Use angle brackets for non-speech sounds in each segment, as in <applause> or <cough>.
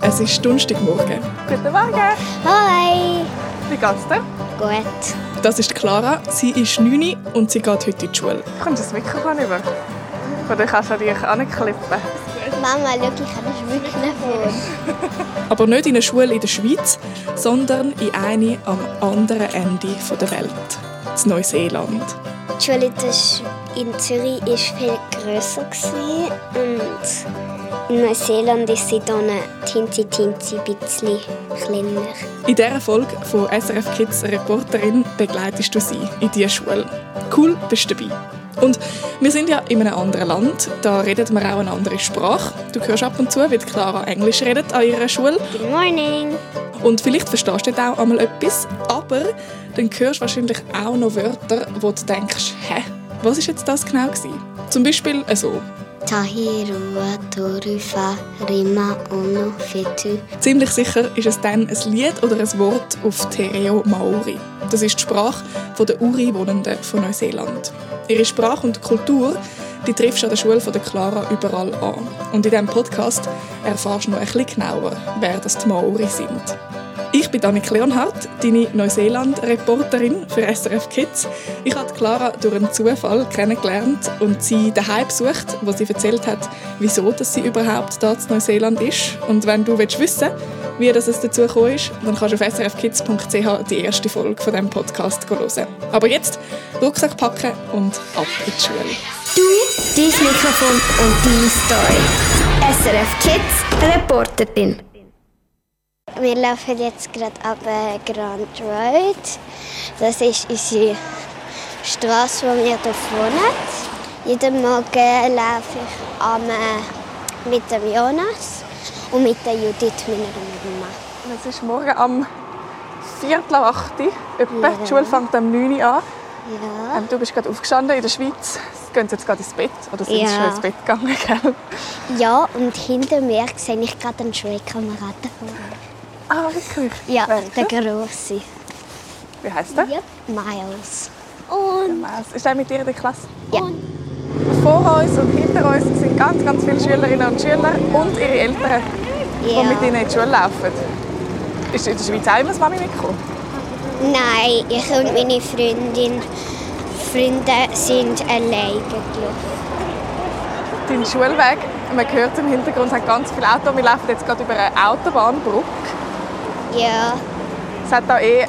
Es ist Donnerstagmorgen. Guten Morgen. Hi. Wie geht's dir? Gut. Das ist Clara. Sie ist 9 und sie geht heute in die Schule. Kommst du das Mikrofon über? Oder kannst du dich anklippen? Mama, schau, ich habe das Mikrofon. <laughs> Aber nicht in einer Schule in der Schweiz, sondern in eine am anderen Ende der Welt. In Neuseeland. Die Schule in Zürich war viel grösser und in Neuseeland ist sie dann ein tinzi tinzi bisschen kleiner. In dieser Folge von SRF Kids Reporterin begleitest du sie in diese Schule. Cool, bist du dabei. Und wir sind ja in einem anderen Land, da redet man auch eine andere Sprache. Du hörst ab und zu, wie Clara Englisch redet an ihrer Schule. Good morning. Und vielleicht verstehst du auch einmal etwas, aber dann hörst du wahrscheinlich auch noch Wörter, wo du denkst, hä, was ist jetzt das genau gewesen? Zum Beispiel so. Tahirua Torufa Rima Ono Fetu. Ziemlich sicher ist es dann ein Lied oder ein Wort auf Tereo Maori. Das ist die Sprache der Uri-Wohnenden von Neuseeland. Ihre Sprache und Kultur die triffst du an der Schule von der Clara überall an. Und in diesem Podcast erfährst du noch ein bisschen genauer, wer das die Maori sind. Ich bin Annik Leonhardt, deine Neuseeland-Reporterin für SRF Kids. Ich habe Clara durch einen Zufall kennengelernt und sie daheim besucht, wo sie erzählt hat, wieso dass sie überhaupt da in Neuseeland ist. Und wenn du willst wissen wie das es dazu gekommen ist, dann kannst du auf srfkids.ch die erste Folge von diesem Podcast hören. Aber jetzt Rucksack packen und ab in die Schule. Du, dein Mikrofon und deine Story. SRF Kids Reporterin. Wir laufen jetzt gerade ab Grand Road. Das ist unsere Straße, wo wir hier wohnen. Jeden Morgen laufe ich am, äh, mit dem Jonas und mit der Judith, meiner Mama. Es ist morgen am Viertel ab 8 Uhr. etwa. Ja. Die Schule fängt am 9 Uhr an. Ja. Ähm, du bist gerade aufgestanden in der Schweiz. Gehen Sie jetzt gerade ins Bett? Oder sind Sie Ja. schon ins Bett gegangen? Gell? ja, und hinter mir sehe ich gerade einen Schulkameraden von mir. Ah, wirklich? Ja, Welcher? der Grosse. Wie heißt der? Ja. Miles. Und Miles. Ist er mit dir in der Klasse? ja. Vor uns und hinter uns sind ganz, ganz viele Schülerinnen und Schüler und ihre Eltern, die ja. mit ihnen in die Schule laufen. Ist in der Schweiz auch immer das Mami mitgekommen? Nein, ich und meine Freundin, Freunde sind alleine gelaufen. Dein Schulweg, man hört im Hintergrund, hat ganz viele Autos. Wir laufen jetzt gerade über eine Autobahnbrücke. Ja, Es hat da eh ein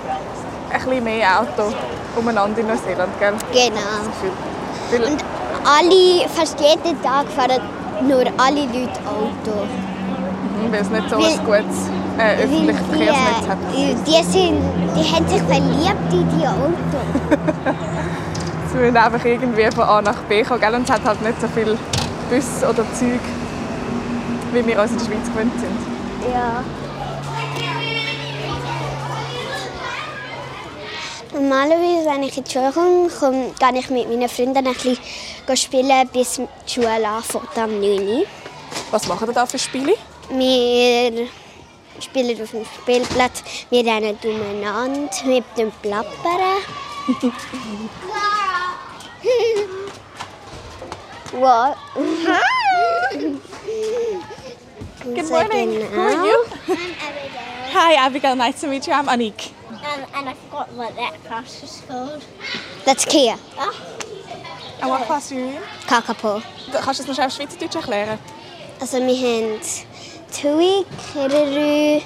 bisschen mehr Autos umeinander in Neuseeland, gell? genau. Und alle, fast jeden Tag fahren nur alle Leute Auto. weil es nicht so ein Weil- gutes äh, öffentliches Verkehrsnetz hat. die, die, sind, die haben sich verliebt in die Autos. <laughs> Sie müssen einfach irgendwie von A nach B kommen, gell? Und es hat halt nicht so viel Bus oder Züg, wie wir uns in der Schweiz gewöhnt sind. Ja. Normalerweise, wenn ich in die Schule komme, komme gehe ich mit meinen Freunden ein bisschen spielen, bis die Schule anfängt am 9 Uhr. Was machen ihr da für Spiele? Wir spielen auf dem Spielplatz, wir rennen umeinander mit dem Plappern. <laughs> <laughs> What? <laughs> Good morning. Who are you? Hi, Abigail. Nice to meet you. I'm Anik. Um, and I forgot what that class is called. That's Kia. And what class are you in? Kakapo. Kannst du es noch schnell auf Schweizerdeutsch erklären? Also wir haben Tui, Kiruru,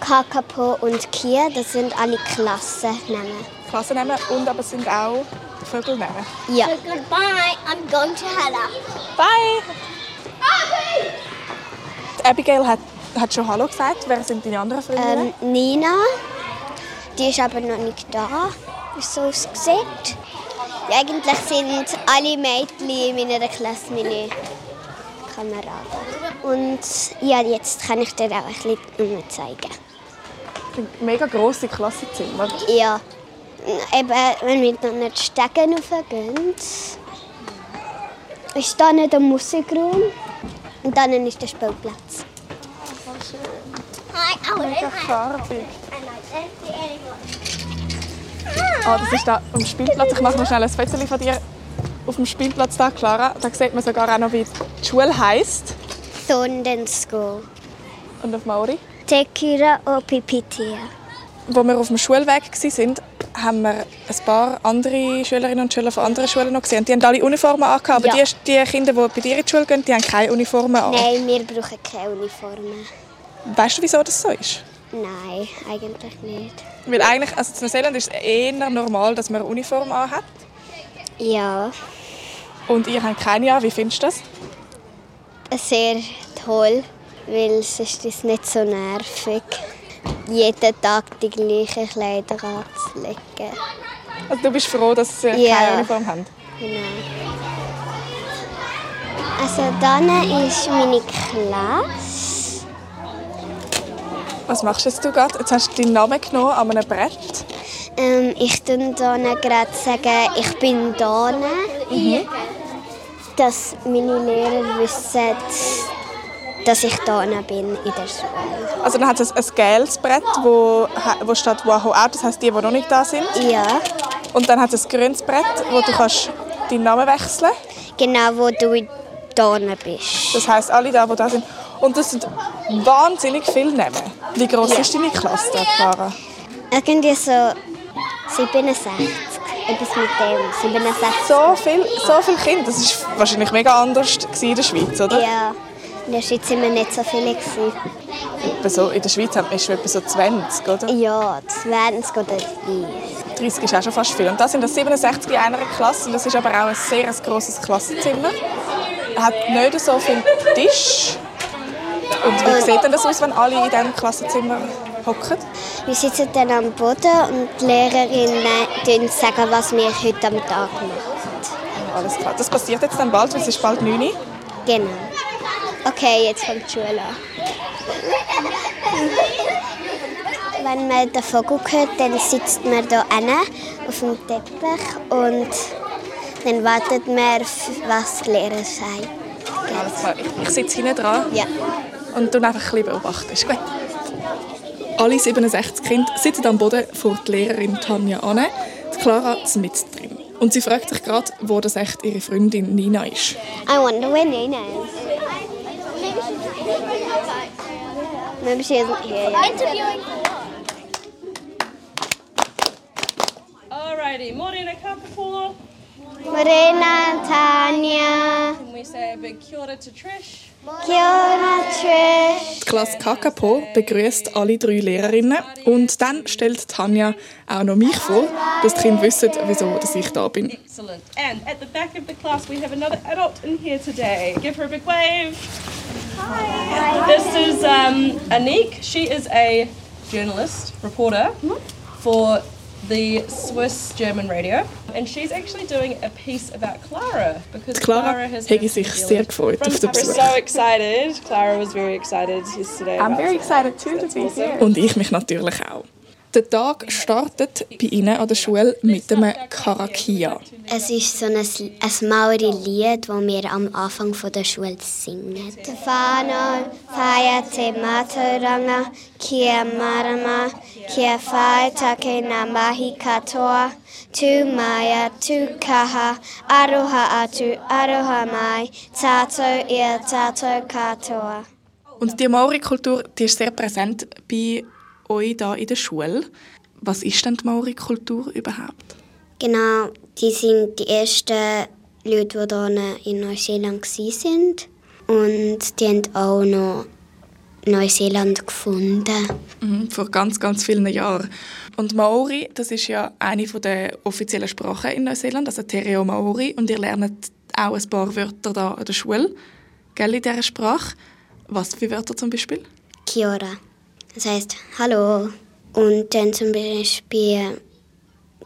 Kakapo und Kia. Das sind alle Klassennamen. Klassennamen und aber es sind auch Vögelnamen. Ja. So goodbye, I'm going to Hella. Bye! Die Abigail hat, hat schon Hallo gesagt. Wer sind deine anderen Freundinnen? Ähm, Nina, die ist aber noch nicht da, wie es so aussieht. Ja, eigentlich sind alle Mädchen in meiner Klasse meine Kameraden. Und ja, jetzt kann ich dir auch ein bisschen zeigen. Mega grosse Klassenzimmer. Ja, eben, wenn wir dann nicht Stegen raufgehen, ist da nicht der Musikraum und dann ist der Spielplatz. See anyone. Ah, das ist da am Spielplatz. Ich mache noch schnell ein Foto von dir auf dem Spielplatz da, Clara. Da sieht man sogar auch noch, wie die Schule heisst. Thunden School. Und auf Maori? Tekira Opipitia. Als wir auf dem Schulweg waren, haben wir ein paar andere Schülerinnen und Schüler von anderen Schulen noch gesehen. Und die haben alle Uniformen angehabt. Aber Ja. die, die Kinder, die bei dir in die Schule gehen, die haben keine Uniformen an. Nein, wir brauchen keine Uniformen. Weißt du, wieso das so ist? Nein, eigentlich nicht. Weil eigentlich, also in Neuseeland ist es eher normal, dass man eine Uniform anhat. Ja, Und ihr habt keine an. Wie findest du das? sehr toll, weil sonst ist es nicht so nervig, jeden Tag die gleichen Kleider anzulegen. Also du bist froh, dass sie Ja. keine Uniform haben? Genau. Also dann ist meine Klasse. Was machst jetzt du gerade? Jetzt hast du deinen Namen genommen an einem Brett. Ähm, ich tue dann gerade sagen, ich bin da, dass meine Lehrer wissen, dass ich da bin in der Schule. Also dann hat es ein, ein gelbes Brett, wo, wo steht «Wow out», das heisst die, die noch nicht da sind. Ja, Und dann hat es ein grünes Brett, wo du kannst deinen Namen wechseln genau, wo du da bist. Das heisst, alle da, die da sind. Und das sind wahnsinnig viele Namen. Wie groß Ja. ist deine Klasse, da, Clara? Irgendwie so 67. Etwas mit dem. 67. So viel, so viele Kinder. Das war wahrscheinlich mega anders in der Schweiz, oder? Ja, in der Schweiz waren wir nicht so viele. So, in der Schweiz haben wir etwa so 20, oder? Ja, 20 oder 30. 30 ist auch schon fast viel. Und da sind das 67 in einer Klasse. Und das ist aber auch ein sehr grosses Klassenzimmer. Hat nicht so viel Tisch. Und wie sieht denn das aus, wenn alle in diesem Klassenzimmer hocken? Wir sitzen dann am Boden und die Lehrerin äh, sagen, was wir heute am Tag machen. Alles klar. Das passiert jetzt dann bald, weil es ist bald 9 Uhr. Genau. Okay, jetzt kommt die Schule an. Wenn man den Vogel hört, dann sitzt man hier hinten auf dem Teppich und dann wartet man, was die Lehrer sagt. Alles klar. Ich, ich sitze hinten dran Ja. Und tue einfach ein bisschen beobachten. Ist gut. Alle 67 Kinder sitzen am Boden vor die Lehrerin Tanja an. Die Clara ist mit drin. Und sie fragt sich gerade, wo das echt ihre Freundin Nina ist. I wonder where Nina is. Maybe she isn't here yet. Interviewing Alrighty, Morena Kapapula. Morena, Tanya, Can we say a big kia ora to Trish? Die Klasse Kakapo begrüßt alle drei Lehrerinnen und dann stellt Tanja auch noch mich vor, dass die Kinder wissen, wieso dass ich da bin. Excellent. And at the back of the class, we have another adult in here today. Give her a big wave. Hi. This is um, Anik. She is a journalist, reporter for the Swiss German radio. And she's actually doing a piece about Clara because Clara Clara has to sich sehr gefreut from auf den Paris. Besuch. so excited. Clara was very excited yesterday. I'm very it. excited too to be here. Und ich mich natürlich auch. Der Tag startet bei Ihnen an der Schule mit einem Karakia. Es ist so ein, ein Maori-Lied, das wir am Anfang von der Schule singen. Tefano, Faya te maturanga, kia marama, kia whai take na mahi katoa, tu maya, tu kaha, aroha atu, aroha mai, tato ia tato katoa. Und die Maori-Kultur die ist sehr präsent bei euch hier in der Schule. Was ist denn die Maori-Kultur überhaupt? Genau, die sind die ersten Leute, die hier in Neuseeland waren. Und die haben auch noch Neuseeland gefunden. Mhm, vor ganz, ganz vielen Jahren. Und Maori, das ist ja eine der offiziellen Sprachen in Neuseeland, also Te Reo Maori. Und ihr lernt auch ein paar Wörter da an der Schule, gell, in dieser Sprache. Was für Wörter zum Beispiel? Kia ora. Das heißt Hallo. Und dann zum Beispiel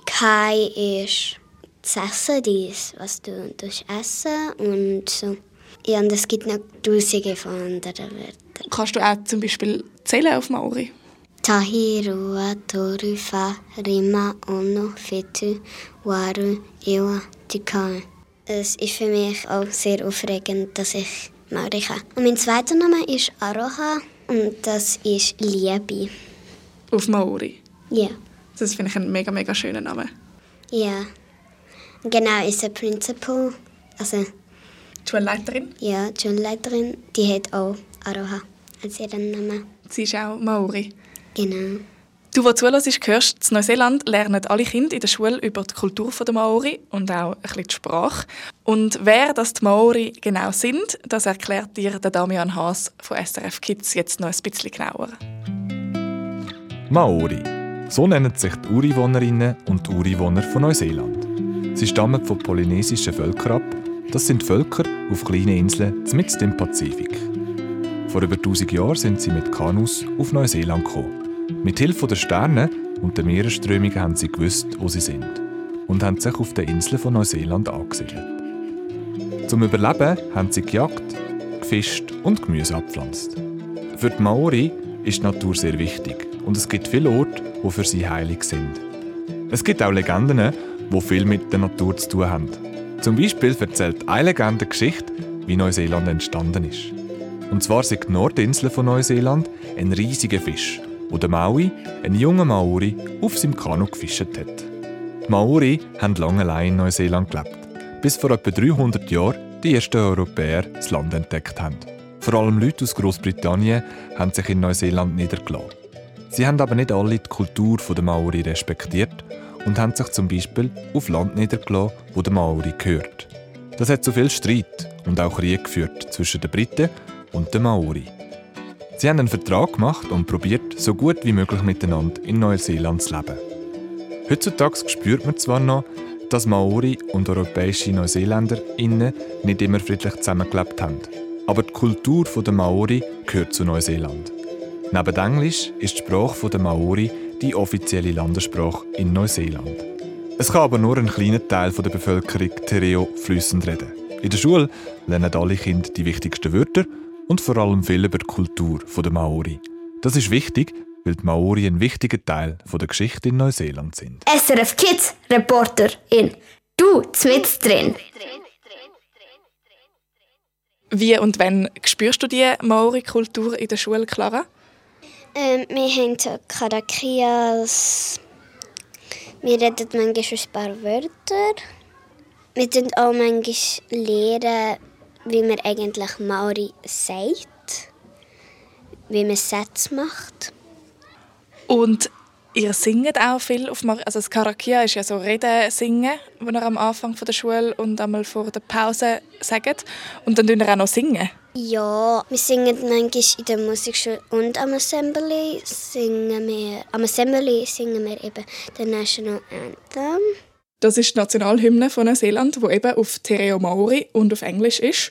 Kai ist das Essen, dies, was du tust essen und so. Ja, und es gibt noch tausende von anderen Wörtern. Kannst du auch zum Beispiel zählen auf Maori? Tahi, Rua, Toru, Fa, Rima, Ono, Fetu, Waru, Iwa, Tikai. Es ist für mich auch sehr aufregend, dass ich Maori kann. Und mein zweiter Name ist Aroha und das ist Liebe. Auf Maori. Ja. Das finde ich einen mega, mega schönen Namen. Ja. Genau, ist der Principal. Also, Schulleiterin. Ja, die Schulleiterin, die hat auch Aroha als ihren Namen. Sie ist auch Maori. Genau. Du, der zuhörst, hörst, in Neuseeland lernen alle Kinder in der Schule über die Kultur der Maori und auch ein bisschen die Sprache. Und wer das die Maori genau sind, das erklärt dir der Damian Haas von SRF Kids jetzt noch ein bisschen genauer. Maori. So nennen sich die Ureinwohnerinnen und Ureinwohner von Neuseeland. Sie stammen von polynesischen Völkern ab. Das sind Völker auf kleinen Inseln mitten im Pazifik. Vor über 1000 Jahren sind sie mit Kanus auf Neuseeland gekommen. Mit Hilfe der Sterne und der Meeresströmungen haben sie gewusst, wo sie sind und haben sich auf den Inseln von Neuseeland angesiedelt. Zum Überleben haben sie gejagt, gefischt und Gemüse abpflanzt. Für die Maori ist die Natur sehr wichtig und es gibt viele Orte, die für sie heilig sind. Es gibt auch Legenden, die viel mit der Natur zu tun haben. Zum Beispiel erzählt eine Legende Geschichte, wie Neuseeland entstanden ist. Und zwar sind die Nordinseln von Neuseeland ein riesiger Fisch, wo der Maui, ein junger Maori, auf seinem Kanu gefischt hat. Die Maori haben lange allein in Neuseeland gelebt, bis vor etwa 300 Jahren die ersten Europäer das Land entdeckt haben. Vor allem Leute aus Großbritannien haben sich in Neuseeland niedergelassen. Sie haben aber nicht alle die Kultur der Maori respektiert und haben sich zum Beispiel auf Land niedergelassen, wo der Maori gehört. Das hat zu viel Streit und auch Krieg geführt zwischen den Briten und den Maori. Sie haben einen Vertrag gemacht und probiert, so gut wie möglich miteinander in Neuseeland zu leben. Heutzutage spürt man zwar noch, dass Maori und europäische Neuseeländer innen nicht immer friedlich zusammengelebt haben. Aber die Kultur der Maori gehört zu Neuseeland. Neben Englisch ist die Sprache der Maori die offizielle Landessprache in Neuseeland. Es kann aber nur ein kleiner Teil der Bevölkerung Tereo flüssend reden. In der Schule lernen alle Kinder die wichtigsten Wörter und vor allem viel über die Kultur der Maori. Das ist wichtig, weil die Maori ein wichtiger Teil der Geschichte in Neuseeland sind. SRF Kids Reporter in Du mit drin. Wie und wann spürst du die Maori-Kultur in der Schule, Clara? Ähm, wir haben so Karakias. Wir reden manchmal ein paar Wörter. Wir lernen auch manchmal lernen, wie man eigentlich Maori sagt, wie man Sätze macht. Und ihr singt auch viel auf Maori. Also das Karakia ist ja so Reden singen, wo ihr am Anfang der Schule und einmal vor der Pause sagt. Und dann singen ihr auch noch singen. Ja, wir singen manchmal in der Musikschule und am Assembly singen wir, am Assembly singen wir eben den National Anthem. Das ist die Nationalhymne von Neuseeland, die eben auf Tereo Maori und auf Englisch ist.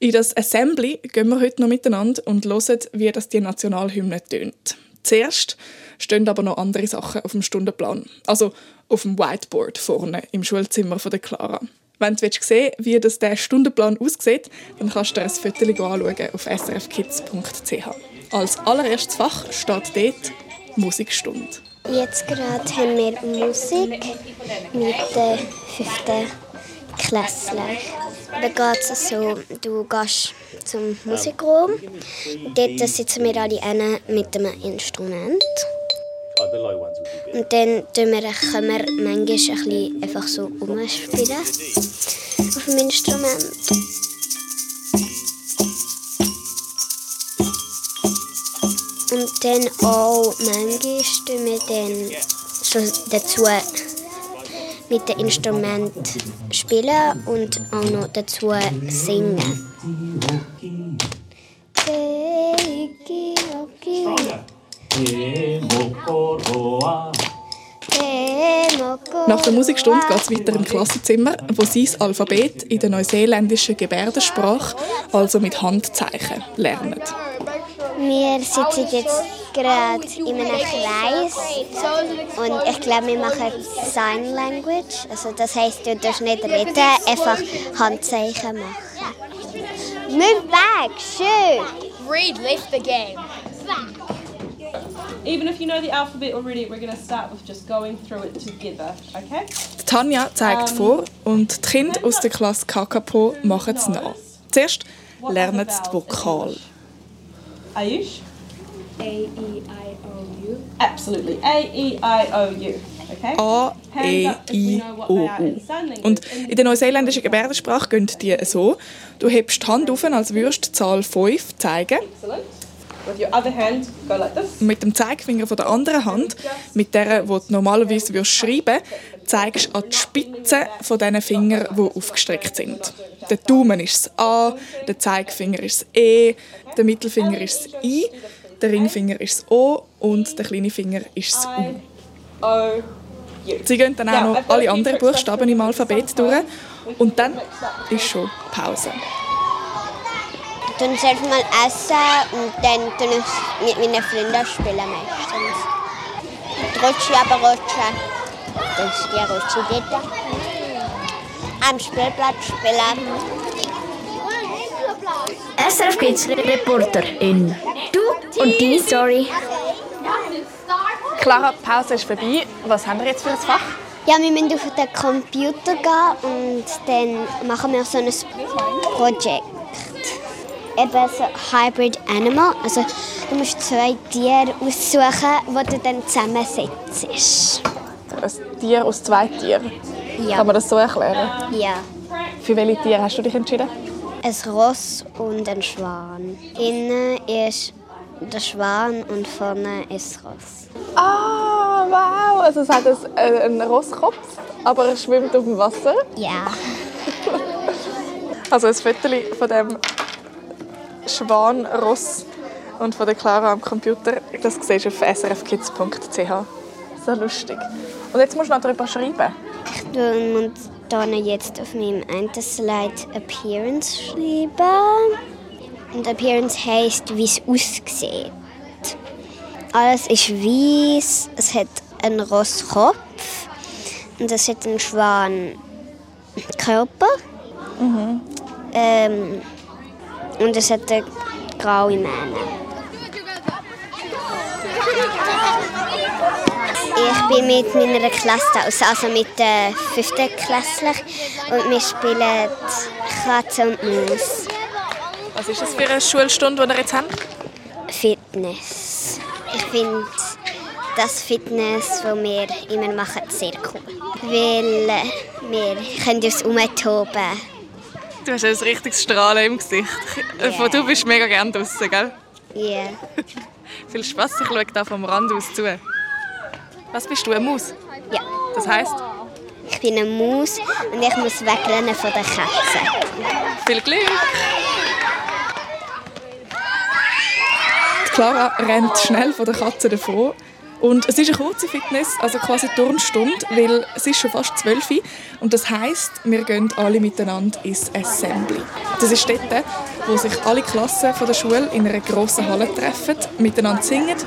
In das Assembly gehen wir heute noch miteinander und hören, wie das die Nationalhymne tönt. Zuerst stehen aber noch andere Sachen auf dem Stundenplan. Also auf dem Whiteboard vorne im Schulzimmer von der Clara. Wenn du sehen willst, wie das der Stundenplan aussieht, dann kannst du dir ein Foto anschauen auf srfkids.ch. Als allererstes Fach steht dort Musikstunde. Jetzt gerade haben wir Musik mit den fünften Klässlern. Da geht es so, du gehst zum Musikraum. Dort sitzen wir alle eine mit einem Instrument. Und dann können wir, manchmal ein einfach so umspielen auf dem Instrument. Und dann auch manchmal tun wir dann so dazu mit dem Instrument spielen und auch noch dazu singen. Nach der Musikstunde geht es weiter im Klassenzimmer, wo sie das Alphabet in der neuseeländischen Gebärdensprache, also mit Handzeichen, lernen. Wir sitzen jetzt gerade in einem Kreis und ich glaube, wir machen Sign Language. Also das heißt, du darfst nicht reden, einfach Handzeichen machen. Move back, shoot! Read, lift the game. Even if you know the alphabet already, we're going to start with just going through it together, okay? Tanja zeigt vor und die Kinder aus der Klasse Kakapo machen es nach. Zuerst lernen sie die Vokal. Ayush? A E I O U. Absolutely. A E I O U. A, E, I, O, U. Und in der neuseeländischen Gebärdensprache gehen die so. Du hebst die Hand auf, als würdest du die Zahl 5 zeigen. With mit dem Zeigefinger von der anderen Hand, mit der, wo du normalerweise schreiben zeigst du an die Spitze von diesen Fingern, die aufgestreckt sind. Der Daumen ist das A, der Zeigefinger ist das E, der Mittelfinger ist das I, der Ringfinger ist das O und der kleine Finger ist das U. Sie gehen dann auch noch alle anderen Buchstaben im Alphabet durch und dann ist schon Pause. Dann zuerst mal essen und dann tun ich mit meinen Freunden spielen meistens. Die Rutsche aber rutschen. Das ist die Rutsche dort. Am Spielplatz spielen. SRF Kids Reporterin. Du und deine Story. Clara, die Pause ist vorbei. Was haben wir jetzt für ein Fach? Ja, wir müssen auf den Computer gehen und dann machen wir so ein Projekt. Eben so Hybrid Animal. Also du musst zwei Tiere aussuchen, die du dann zusammensetzt. Ein Tier aus zwei Tieren. Ja. Kann man das so erklären? Ja. Für welche Tiere hast du dich entschieden? Ein Ross und ein Schwan. Innen ist der Schwan und vorne ist das Ross. Ah, wow! Also es hat ein, einen Rosskopf, aber er schwimmt auf dem Wasser. Ja. Also ein Foto von dem Schwan, Ross und von der Clara am Computer. Das siehst du auf srfkids.ch. So lustig. Und jetzt musst du noch darüber schreiben. Ich tue dann jetzt auf meinem einen Slide Appearance schreiben. Und Appearance heisst, wie es aussieht. Alles ist weiß, es hat einen Rosskopf und es hat einen Schwan Körper. Ähm, und es hat graue Mähne. Ich bin mit meiner Klasse also mit den fünften Klässlern. Und wir spielen Katze und Maus. Was ist das für eine Schulstunde, die wir jetzt haben? Fitness. Ich finde das Fitness, das wir immer machen, sehr cool. Weil äh, wir können uns umtoben. Du hast ein richtiges Strahlen im Gesicht. Ja. Du bist mega gerne draußen, gell? Ja. <laughs> Viel Spaß, ich schaue da vom Rand aus zu. Was bist du, eine Maus? ja. Das heisst, Ich bin eine Maus und ich muss wegrennen von der Katze. viel Glück! Die Clara rennt schnell von der Katze davon. Und es ist eine kurze Fitness, also quasi Turnstunde, weil es ist schon fast zwölf. Und das heisst, wir gehen alle miteinander ins Assembly. Das ist dort, wo sich alle Klassen von der Schule in einer grossen Halle treffen, miteinander singen.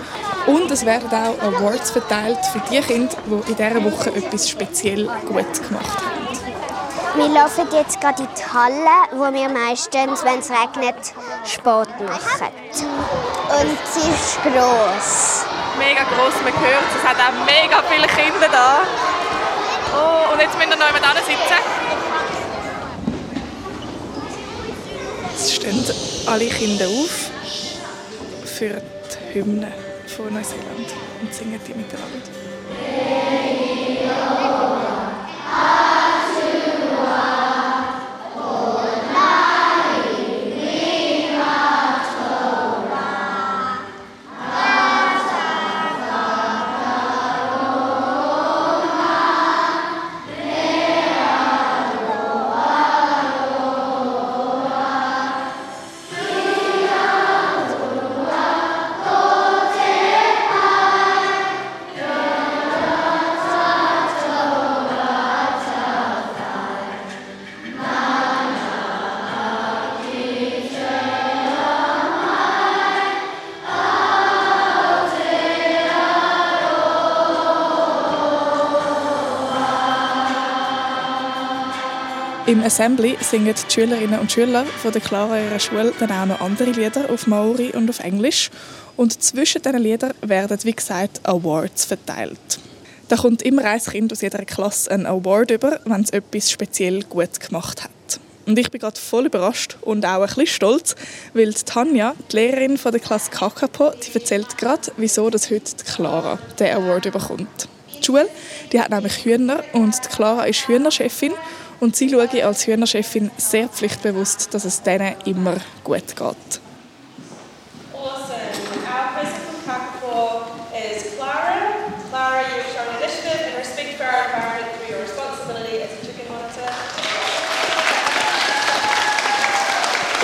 Und es werden auch Awards verteilt für die Kinder, die in dieser Woche etwas speziell gut gemacht haben. Wir laufen jetzt gerade in die Halle, wo wir meistens, wenn es regnet, Sport machen. Und sie ist gross. Mega gross, man hört es. Hat auch mega viele Kinder da. Oh, und jetzt müssen wir noch jemand sitzen. Jetzt stehen alle Kinder auf für die Hymne von Neuseeland und singen die miteinander. Im Assembly singen die Schülerinnen und Schüler von der Clara ihrer Schule dann auch noch andere Lieder auf Maori und auf Englisch. Und zwischen diesen Liedern werden, wie gesagt, Awards verteilt. Da kommt immer ein Kind aus jeder Klasse einen Award über, wenn es etwas speziell gut gemacht hat. Und ich bin gerade voll überrascht und auch ein bisschen stolz, weil die Tanja, die Lehrerin von der Klasse Kakapo, die erzählt gerade, wieso das heute die Clara den Award bekommt. Die Schule die hat nämlich Hühner und die Clara ist Hühnerchefin und sie schaut als Hühnerchefin sehr pflichtbewusst, dass es denen immer gut geht.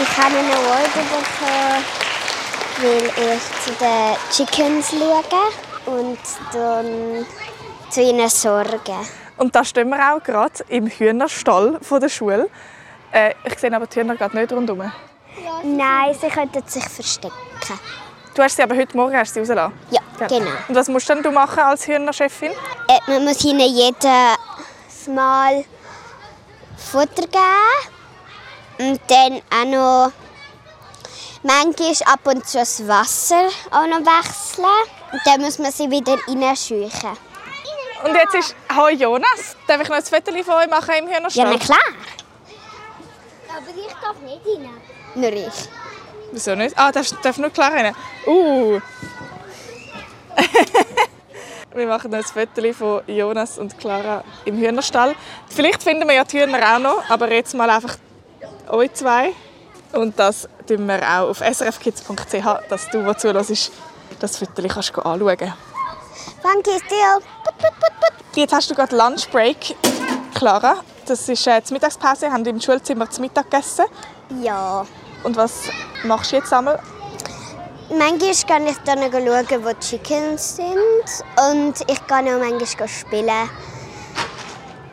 Ich habe einen Award bekommen, weil ich zu den Chickens schaue und dann zu ihnen sorge. Und da stehen wir auch gerade im Hühnerstall von der Schule. Äh, ich sehe aber die Hühner gerade nicht rundherum. Nein, sie könnten sich verstecken. Du hast sie aber heute Morgen hast sie rausgelassen. Ja, Gell? genau. Und was musst denn du machen als Hühnerchefin? Äh, man muss ihnen jedes Mal Futter geben und dann auch noch manchmal ab und zu das Wasser auch noch wechseln. Und dann muss man sie wieder reinscheuchen. Und jetzt ist «Hoi Jonas». Darf ich noch ein Foto von euch machen im Ja, Hühnerstall? na klar. Aber ich darf nicht rein. Nur ich. Wieso nicht? Ah, darf, darf nur Clara rein? Uh. <laughs> wir machen noch ein Foto von Jonas und Clara im Hühnerstall. Vielleicht finden wir ja die Hühner auch noch, aber jetzt mal einfach euch zwei. Und das tun wir auch auf srfkids.ch, dass du, der zuhörst, das Foto kannst anschauen kannst. Danke, put. Jetzt hast du gerade Lunchbreak, Clara. Das ist äh, die Mittagspause. Wir haben im Schulzimmer zu Mittag gegessen. Ja. Und was machst du jetzt einmal? Manchmal kann ich dann schauen, wo die Chickens sind. Und ich kann auch manchmal spielen.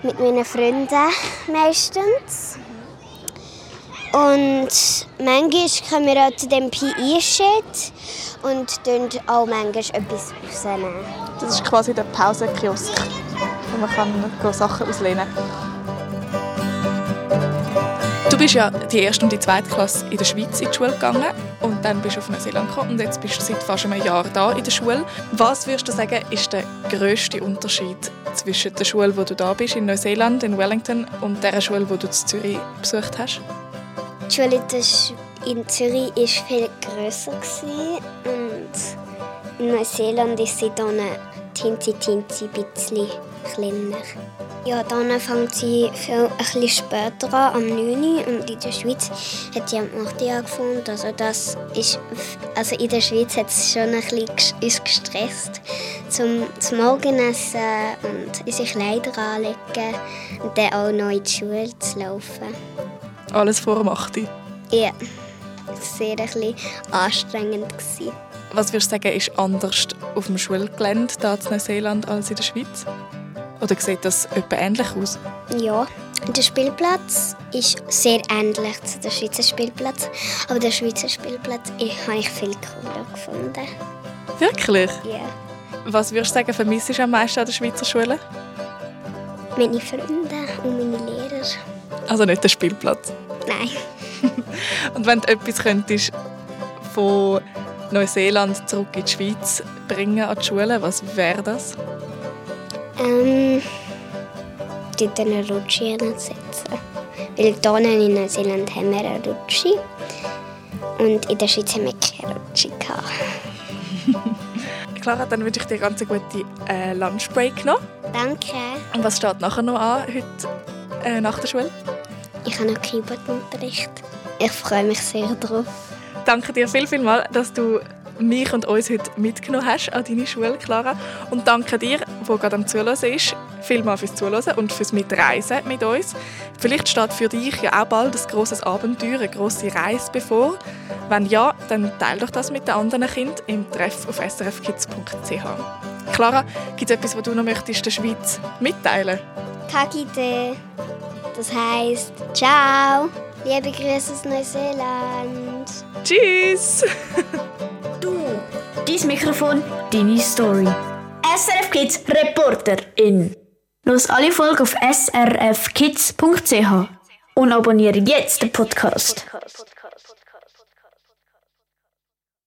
Mit meinen Freunden meistens. Und manchmal kommen wir auch zu dem PI-Shit und auch manchmal etwas rausnehmen. Das ist quasi der Pausenkiosk, wo man kann Sachen auslehnen Du bist ja die erste und die zweite Klasse in der Schweiz in die Schule gegangen und dann bist du auf Neuseeland gekommen und jetzt bist du seit fast einem Jahr da in der Schule. Was würdest du sagen, ist der grösste Unterschied zwischen der Schule, wo du da bist in Neuseeland in Wellington und der Schule, wo du in Zürich besucht hast? Die Schule in Zürich war viel grösser in Neuseeland ist sie dann tinzi tinzi bisschen kleiner. Ja, dann fängt sie viel, ein bisschen später an, am 9 Uhr, und in der Schweiz hat sie am 8 Uhr angefangen. Also das ist, also in der Schweiz hat es schon ein bisschen uns gestresst, zum, zum Morgenessen und unsere Kleider anlegen und dann auch noch in die Schule zu laufen. Alles vor dem 8 Uhr. Ja, sehr ein bisschen anstrengend. Gewesen. Was würdest du sagen, ist anders auf dem Schulgelände hier in Neuseeland als in der Schweiz? Oder sieht das etwa ähnlich aus? Ja, der Spielplatz ist sehr ähnlich zu dem Schweizer Spielplatz. Aber der Schweizer Spielplatz ich, habe ich viel cooler gefunden. Wirklich? Ja. Was würdest du sagen, vermisst du am meisten an der Schweizer Schule? Meine Freunde und meine Lehrer. Also nicht der Spielplatz. Nein. <laughs> Und wenn du etwas könntest von Neuseeland zurück in die Schweiz bringen an die Schule, was wäre das? Ähm, dort eine Rutsche setzen. Weil hier in Neuseeland haben wir eine Rutsche. Und in der Schweiz haben wir keine Rutsche. <laughs> Clara, dann wünsche ich dir ganz eine gute äh, Lunchbreak noch. Danke. Und was steht nachher noch an, heute äh, nach der Schule? Ich habe noch Keyboardunterricht. Ich freue mich sehr drauf. Danke dir viel, viel mal, dass du mich und uns heute mitgenommen hast an deine Schule, Clara. Und danke dir, wo gerade am Zuhören ist, vielmal fürs Zuhören und fürs Mitreisen mit uns. Vielleicht steht für dich ja auch bald ein grosses Abenteuer, eine grosse Reise bevor. Wenn ja, dann teile doch das mit den anderen Kindern im Treff auf srfkids.ch. Clara, gibt es etwas, was du noch möchtest der Schweiz mitteilen? Idee. Das heisst, ciao. Liebe Grüße aus Neuseeland. Tschüss! Du, dein Mikrofon, deine Story. SRF Kids Reporterin. Los alle Folgen auf srfkids.ch und abonniere jetzt den Podcast.